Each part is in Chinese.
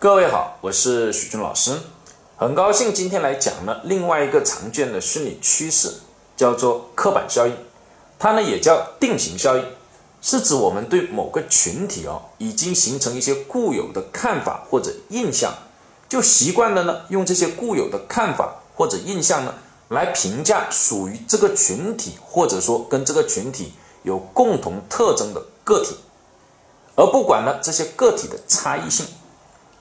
各位好，我是许军老师，很高兴今天来讲呢另外一个常见的心理趋势，叫做刻板效应，它呢也叫定型效应，是指我们对某个群体哦已经形成一些固有的看法或者印象，就习惯了呢用这些固有的看法或者印象呢来评价属于这个群体或者说跟这个群体有共同特征的个体，而不管呢这些个体的差异性。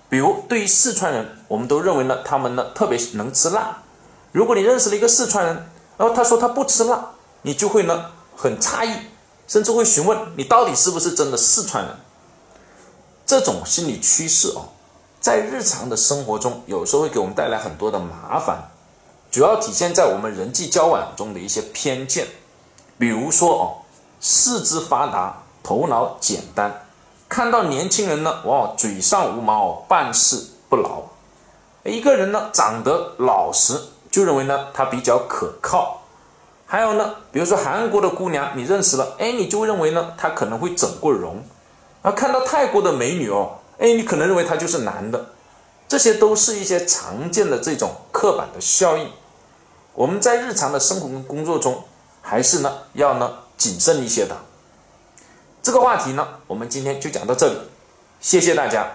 比如，对于四川人，我们都认为呢，他们呢特别能吃辣。如果你认识了一个四川人，然后他说他不吃辣，你就会呢很诧异，甚至会询问你到底是不是真的四川人。这种心理趋势哦，在日常的生活中，有时候会给我们带来很多的麻烦，主要体现在我们人际交往中的一些偏见，比如说哦，四肢发达，头脑简单。看到年轻人呢，往往嘴上无毛，办事不牢。一个人呢，长得老实，就认为呢他比较可靠。还有呢，比如说韩国的姑娘，你认识了，哎，你就认为呢她可能会整过容。而看到泰国的美女哦，哎，你可能认为她就是男的。这些都是一些常见的这种刻板的效应。我们在日常的生活跟工作中，还是呢要呢谨慎一些的。这个话题呢，我们今天就讲到这里，谢谢大家。